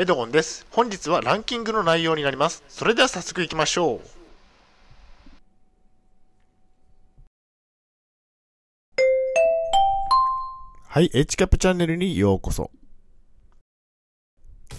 エドゴンです。本日はランキングの内容になります。それでは早速いきましょう。はい、H キャップチャンネルにようこそ。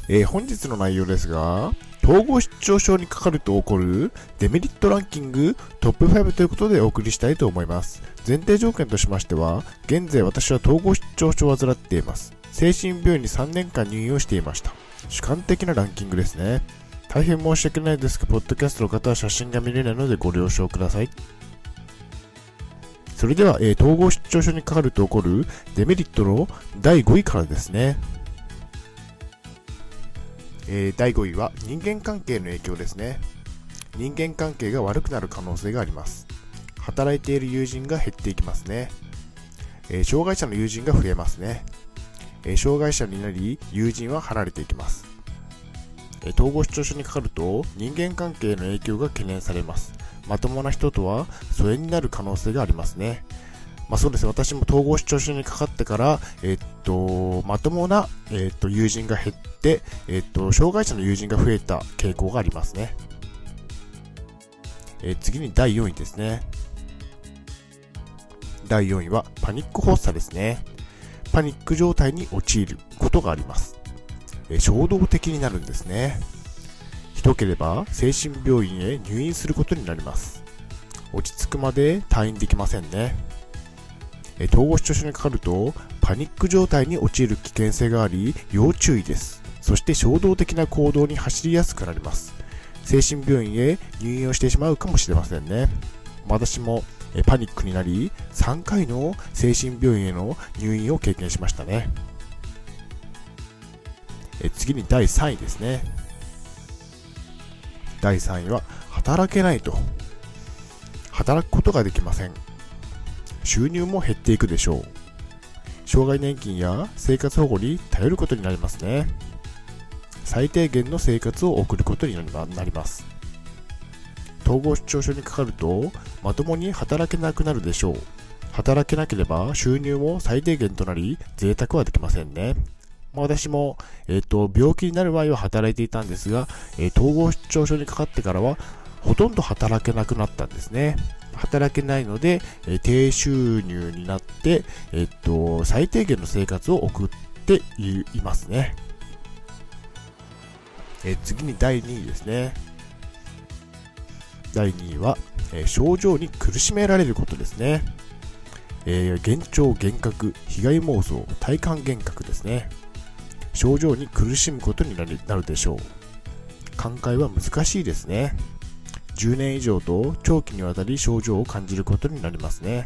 えー本日の内容ですが、統合失調症にかかると起こるデメリットランキングトップ5ということでお送りしたいと思います。前提条件としましては、現在私は統合失調症を患っています。精神病院に3年間入院をしていました。主観的なランキングですね。大変申し訳ないですが、ポッドキャストの方は写真が見れないのでご了承ください。それでは、えー統合失調症にかかると起こるデメリットの第5位からですね。えー第5位は人間関係の影響ですね。人間関係が悪くなる可能性があります。働いている友人が減っていきますね。えー障害者の友人が増えますね。えー障害者になり、友人は離れていきます。えー統合失調症にかかると人間関係の影響が懸念されます。まともな人とは疎遠になる可能性がありますね。まあそうです、私も統合失調症にかかってから、えっと、まともな、えっと、友人が減って、えっと、障害者の友人が増えた傾向がありますね。え次に第4位ですね。第4位はパニック発作ですね。パニック状態に陥ることがあります。え衝動的になるんですね。ひどければ精神病院へ入院することになります。落ち着くまで退院できませんね。統合失調症にかかるとパニック状態に陥る危険性があり要注意です。そして衝動的な行動に走りやすくなります。精神病院へ入院をしてしまうかもしれませんね。私もパニックになり3回の精神病院への入院を経験しましたね。次に第3位ですね。第3位は働けないと。働くことができません。収入も減っていくでしょう。障害年金や生活保護に頼ることになりますね。最低限の生活を送ることになります。統合失調症にかかるとまともに働けなくなるでしょう。働けなければ収入も最低限となり贅沢はできませんね。ま私も、えっと病気になる前は働いていたんですが、えー統合失調症にかかってからはほとんど働けなくなったんですね。働けないので、え低収入になって、えっと最低限の生活を送っていますね。え次に第2位ですね。第2位は、え症状に苦しめられることですね。えー幻聴、幻覚、被害妄想、体感幻覚ですね。症状に苦しむことになるでしょう。寛解は難しいですね。10年以上と長期にわたり症状を感じることになりますね。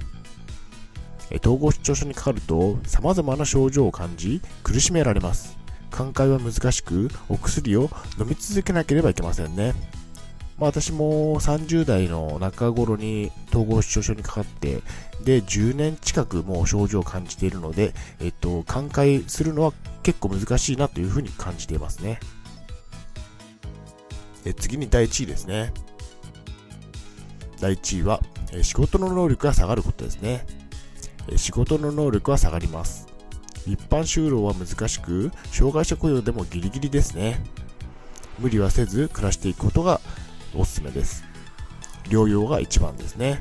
え統合失調症にかかると様々な症状を感じ苦しめられます。寛解は難しくお薬を飲み続けなければいけませんね。まあ、私も30代の中頃に統合失調症にかかって、で、10年近くもう症状を感じているので、えっと、寛解するのは結構難しいなというふうに感じていますね。え次に第1位ですね。第1位は、仕事の能力が下がることですね。仕事の能力は下がります。一般就労は難しく、障害者雇用でもギリギリですね。無理はせず暮らしていくことがおすすめです。療養が一番ですね。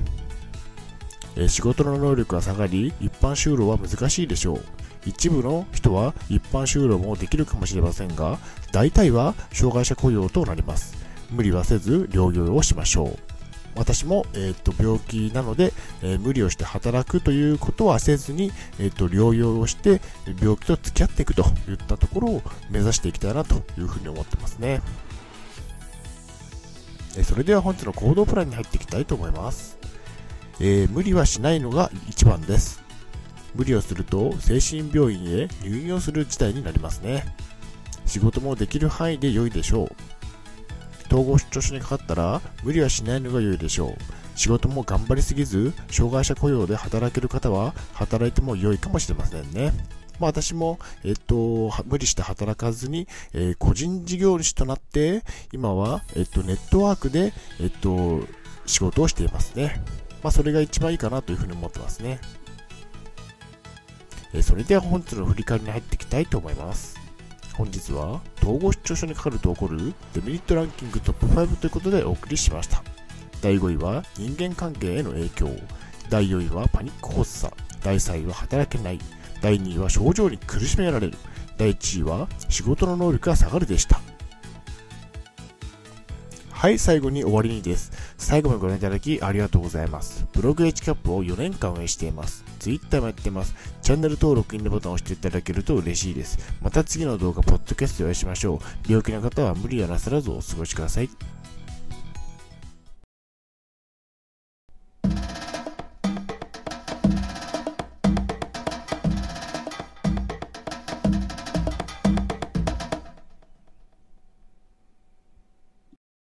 仕事の能力が下がり、一般就労は難しいでしょう。一部の人は一般就労もできるかもしれませんが、大体は障害者雇用となります。無理はせず療養をしましょう。私も、えーっと病気なので、えー無理をして働くということはせずに、えーっと療養をして病気と付き合っていくといったところを目指していきたいなというふうに思ってますね。えそれでは本日の行動プランに入っていきたいと思います。え無理はしないのが一番です。無理をすると精神病院へ入院をする事態になりますね。仕事もできる範囲で良いでしょう。統合失調症にかかったら無理はしないのが良いでしょう。仕事も頑張りすぎず、障害者雇用で働ける方は働いても良いかもしれませんね。まあ、私も、えっと、無理して働かずに、えー個人事業主となって、今は、えっと、ネットワークで、えっと、仕事をしていますね。まあ、それが一番いいかなというふうに思ってますね。えそれでは本日の振り返りに入っていきたいと思います。本日は統合失調症にかかると起こるデメリットランキングトップ5ということでお送りしました。第5位は人間関係への影響。第4位はパニック発作。第3位は働けない。第2位は症状に苦しめられる。第1位は仕事の能力が下がるでした。はい最後に終わりにです。最後までご覧いただきありがとうございます。ブログ h キャップを4年間運営しています。Twitter もやってます。チャンネル登録いいねボタンを押していただけると嬉しいです。また次の動画ポッドキャストでお会いしましょう。病気の方は無理をなさらずお過ごしください。